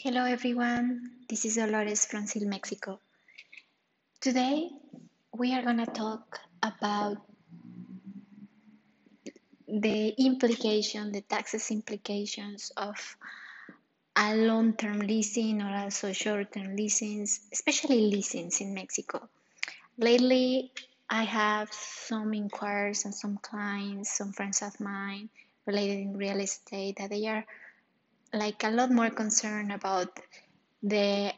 Hello everyone, this is Dolores from SIL Mexico. Today we are going to talk about the implication, the taxes implications of a long-term leasing or also short-term leasings, especially leasings in Mexico. Lately, I have some inquiries and some clients, some friends of mine related in real estate that they are like a lot more concerned about the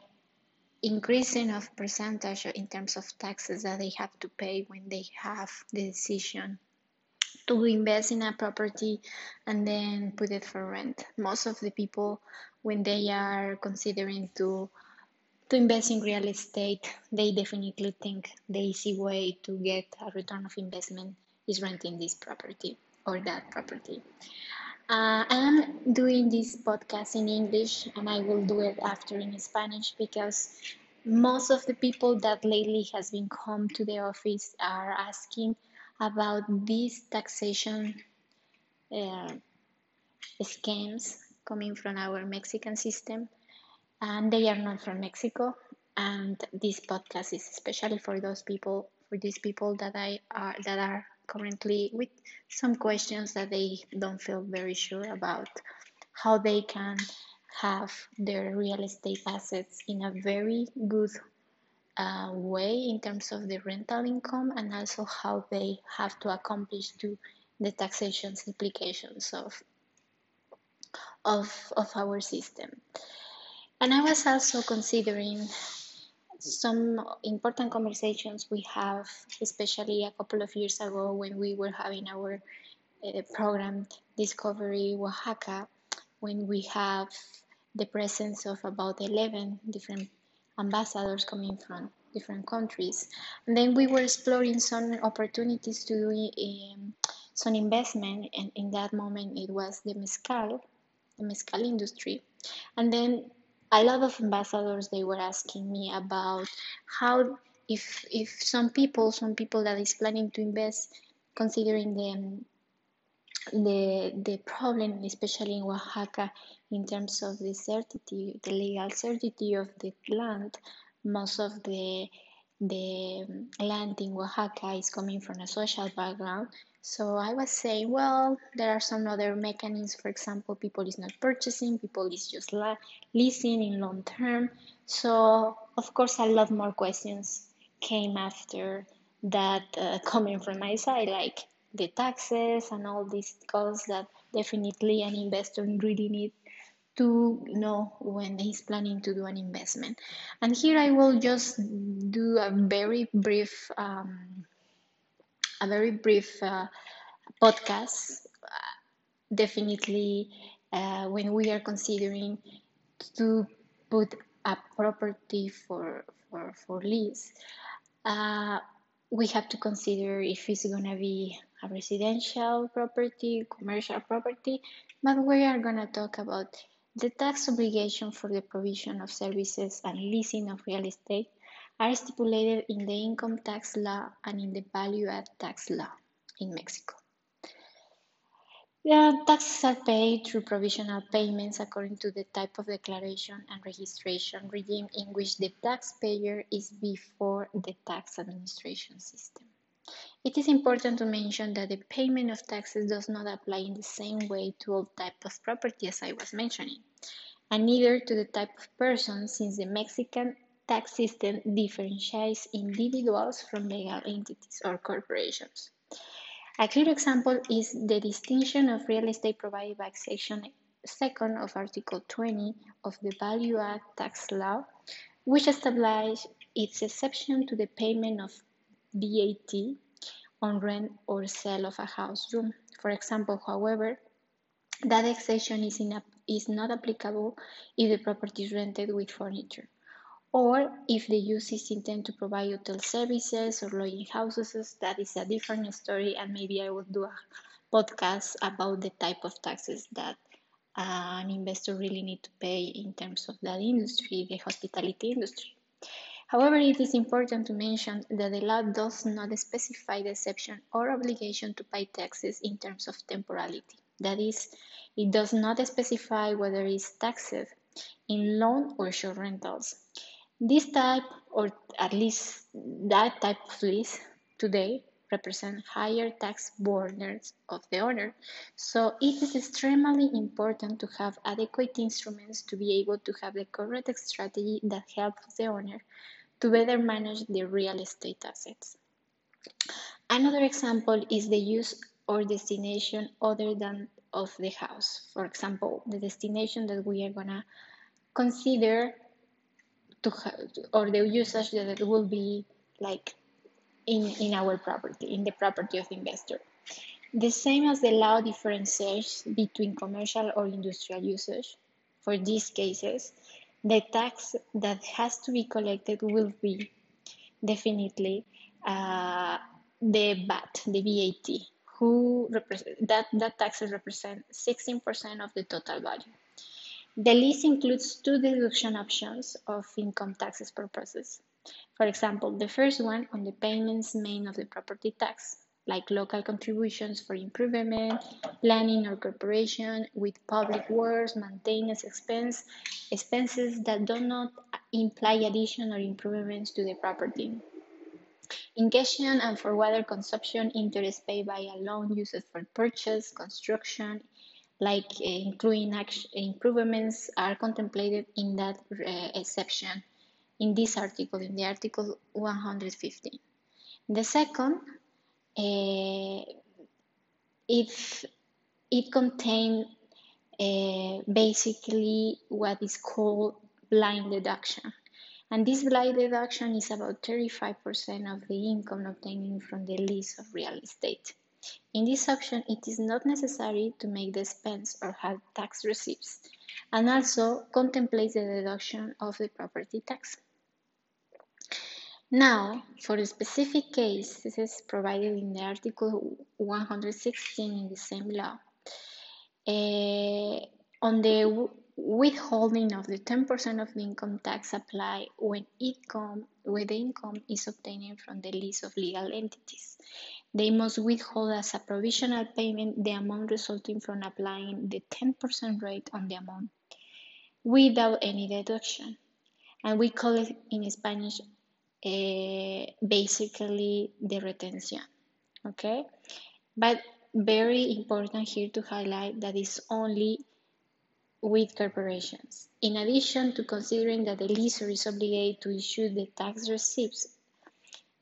increasing of percentage in terms of taxes that they have to pay when they have the decision to invest in a property and then put it for rent. Most of the people, when they are considering to to invest in real estate, they definitely think the easy way to get a return of investment is renting this property or that property. Uh, I am doing this podcast in English and I will do it after in Spanish because most of the people that lately has been come to the office are asking about these taxation uh, scams coming from our Mexican system and they are not from Mexico and this podcast is especially for those people for these people that I are that are currently with some questions that they don't feel very sure about how they can have their real estate assets in a very good uh, way in terms of the rental income and also how they have to accomplish to the taxation implications of of of our system. And I was also considering some important conversations we have, especially a couple of years ago when we were having our uh, program Discovery Oaxaca, when we have the presence of about 11 different ambassadors coming from different countries. And then we were exploring some opportunities to do um, some investment, and in that moment it was the mezcal, the mezcal industry. And then a lot of ambassadors they were asking me about how if if some people some people that is planning to invest considering the the the problem especially in Oaxaca in terms of the certainty the legal certainty of the land most of the the land in Oaxaca is coming from a social background so I was saying, well, there are some other mechanisms. For example, people is not purchasing, people is just leasing in long term. So of course, a lot more questions came after that uh, coming from my side, like the taxes and all these costs that definitely an investor really need to know when he's planning to do an investment. And here I will just do a very brief um, a very brief uh, podcast. definitely, uh, when we are considering to put a property for for for lease, uh, we have to consider if it's gonna be a residential property, commercial property, but we are gonna talk about the tax obligation for the provision of services and leasing of real estate are stipulated in the income tax law and in the value add tax law in Mexico. The taxes are paid through provisional payments according to the type of declaration and registration regime in which the taxpayer is before the tax administration system. It is important to mention that the payment of taxes does not apply in the same way to all types of property as I was mentioning, and neither to the type of person since the Mexican tax system differentiates individuals from legal entities or corporations. A clear example is the distinction of real estate provided by Section 2nd of Article 20 of the Value Add Tax Law, which establishes its exception to the payment of VAT on rent or sale of a house room. For example, however, that exception is, in, is not applicable if the property is rented with furniture or if the use intend to provide hotel services or lodging houses, that is a different story, and maybe I will do a podcast about the type of taxes that uh, an investor really need to pay in terms of that industry, the hospitality industry. However, it is important to mention that the law does not specify the exception or obligation to pay taxes in terms of temporality. That is, it does not specify whether it's taxed in long or short rentals. This type, or at least that type of lease today, represent higher tax burdens of the owner. So it is extremely important to have adequate instruments to be able to have the correct strategy that helps the owner to better manage the real estate assets. Another example is the use or destination other than of the house. For example, the destination that we are gonna consider to or the usage that it will be like in, in our property, in the property of the investor. The same as the law differentiates between commercial or industrial usage. For these cases, the tax that has to be collected will be definitely uh, the VAT, the VAT, who represent, that, that taxes represent 16% of the total value. The list includes two deduction options of income taxes purposes. For example, the first one on the payments made of the property tax, like local contributions for improvement, planning or cooperation with public works, maintenance expense, expenses that do not imply addition or improvements to the property. Ingestion and for water consumption, interest paid by a loan used for purchase, construction, like uh, including improvements are contemplated in that uh, exception in this article, in the article 115. The second, uh, if it contains uh, basically what is called blind deduction. And this blind deduction is about 35% of the income obtained from the lease of real estate. In this option, it is not necessary to make the expense or have tax receipts, and also contemplates the deduction of the property tax. Now, for the specific case, this is provided in the Article 116 in the same law, uh, on the withholding of the 10% of the income tax apply when income when the income is obtained from the lease of legal entities. They must withhold as a provisional payment the amount resulting from applying the 10% rate on the amount without any deduction. And we call it in Spanish uh, basically the retention. Okay? But very important here to highlight that it's only with corporations. In addition to considering that the leaser is obligated to issue the tax receipts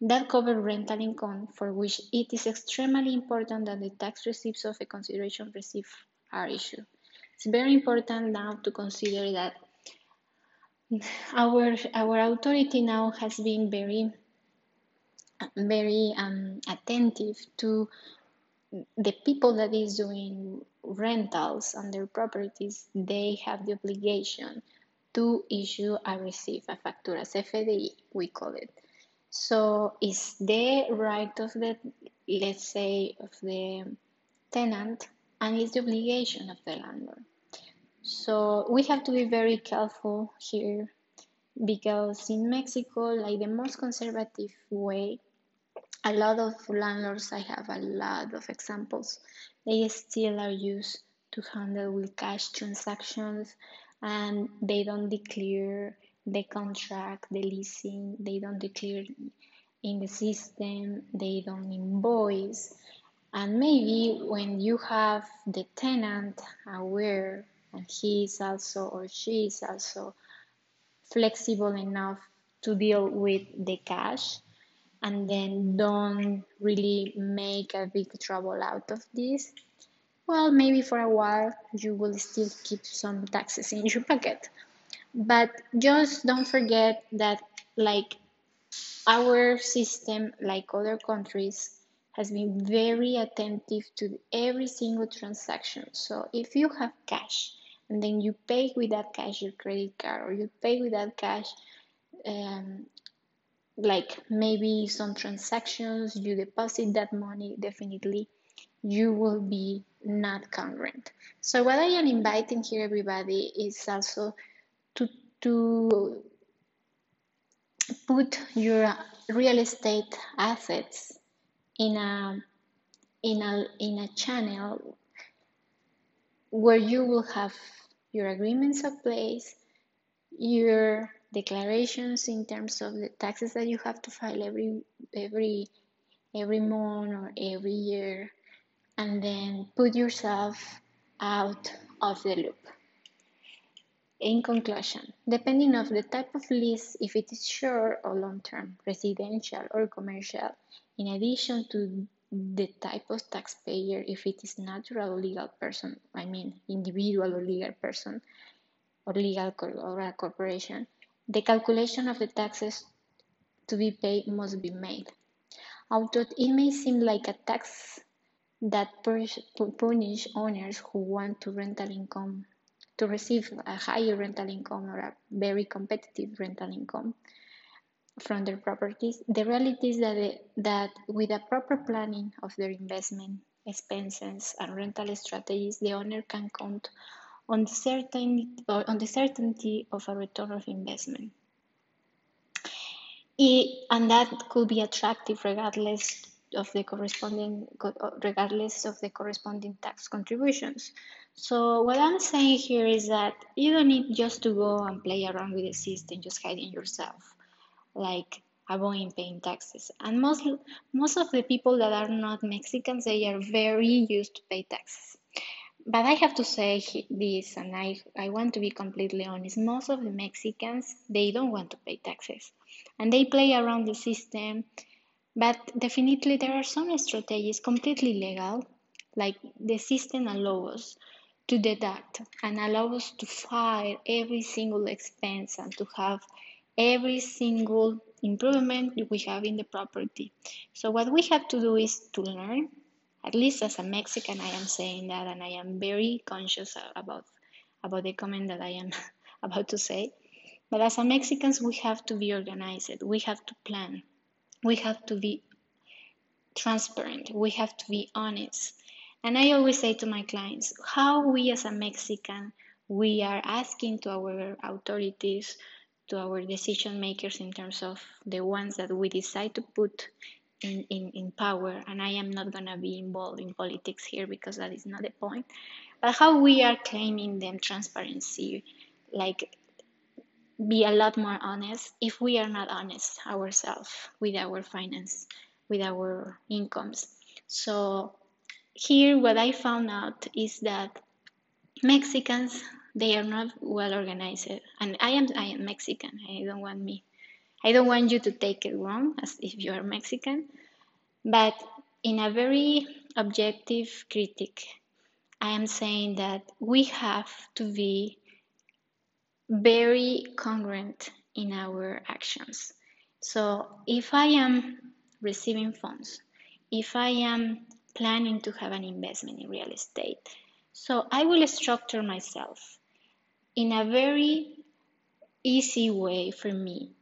that cover rental income for which it is extremely important that the tax receipts of a consideration received are issued. It's very important now to consider that our our authority now has been very very um, attentive to the people that is doing rentals on their properties, they have the obligation to issue a receipt, a factura, CFDI, we call it. So it's the right of the, let's say, of the tenant and it's the obligation of the landlord. So we have to be very careful here because in Mexico, like the most conservative way a lot of landlords, I have a lot of examples, they still are used to handle with cash transactions and they don't declare the contract, the leasing, they don't declare in the system, they don't invoice. And maybe when you have the tenant aware and he is also or she is also flexible enough to deal with the cash, and then don't really make a big trouble out of this, well, maybe for a while you will still keep some taxes in your pocket. But just don't forget that, like our system, like other countries, has been very attentive to every single transaction. So if you have cash and then you pay with that cash your credit card or you pay with that cash um, like maybe some transactions you deposit that money definitely you will be not congruent. so what i am inviting here everybody is also to to put your real estate assets in a in a in a channel where you will have your agreements of place your declarations in terms of the taxes that you have to file every every every month or every year and then put yourself out of the loop in conclusion depending of the type of lease if it is short or long term residential or commercial in addition to the type of taxpayer if it is natural or legal person i mean individual or legal person or legal or a corporation the calculation of the taxes to be paid must be made. Although it may seem like a tax that punish owners who want to rental income to receive a higher rental income or a very competitive rental income from their properties, the reality is that, they, that with a proper planning of their investment expenses and rental strategies, the owner can count on the, certain, on the certainty of a return of investment. It, and that could be attractive regardless of the corresponding uh, regardless of the corresponding tax contributions. So what I'm saying here is that you don't need just to go and play around with the system, just hiding yourself, like avoiding paying taxes. And most most of the people that are not Mexicans, they are very used to pay taxes. But I have to say this, and I, I want to be completely honest. Most of the Mexicans, they don't want to pay taxes. And they play around the system. But definitely there are some strategies completely legal, like the system allows us to deduct and allow us to file every single expense and to have every single improvement we have in the property. So what we have to do is to learn at least as a Mexican, I am saying that, and I am very conscious about about the comment that I am about to say. But as a Mexicans, we have to be organized. We have to plan. We have to be transparent. We have to be honest. And I always say to my clients, how we as a Mexican, we are asking to our authorities, to our decision makers in terms of the ones that we decide to put in, in, in power, and I am not going to be involved in politics here because that is not the point. But how we are claiming them transparency, like be a lot more honest if we are not honest ourselves with our finance, with our incomes. So here what I found out is that Mexicans they are not well organized and I am I am Mexican. I don't want me I don't want you to take it wrong as if you are Mexican, but in a very objective critic, I am saying that we have to be very congruent in our actions. So if I am receiving funds, if I am planning to have an investment in real estate, so I will structure myself in a very easy way for me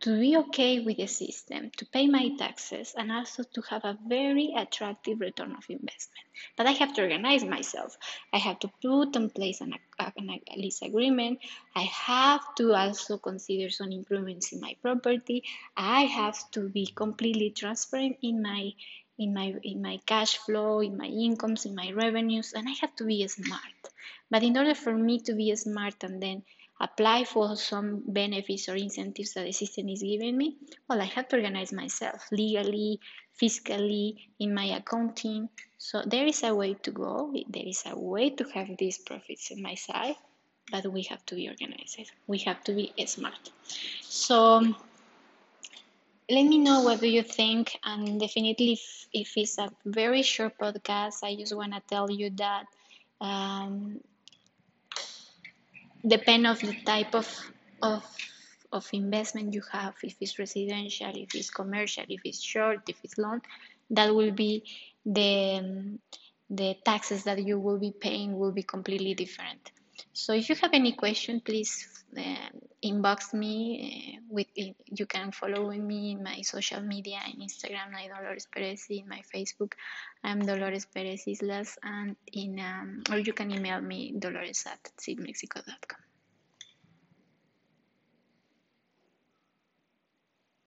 to be okay with the system, to pay my taxes, and also to have a very attractive return of investment. But I have to organize myself. I have to put in place an, an lease agreement. I have to also consider some improvements in my property. I have to be completely transparent in my in my in my cash flow, in my incomes, in my revenues, and I have to be smart. But in order for me to be smart and then apply for some benefits or incentives that the system is giving me, well, I have to organize myself legally, fiscally, in my accounting. So there is a way to go. There is a way to have these profits in my side, but we have to be organized. We have to be smart. So let me know what do you think and definitely if, if it's a very short podcast i just want to tell you that um, depend of the type of of of investment you have. If it's residential if it's commercial if it's short if it's long that will be the the taxes that you will be paying will be completely different so if you have any question please uh, inbox me uh, with you can follow me in my social media in instagram i'm dolores perez in my facebook i'm dolores perez islas and in um, or you can email me dolores at seedmexico.com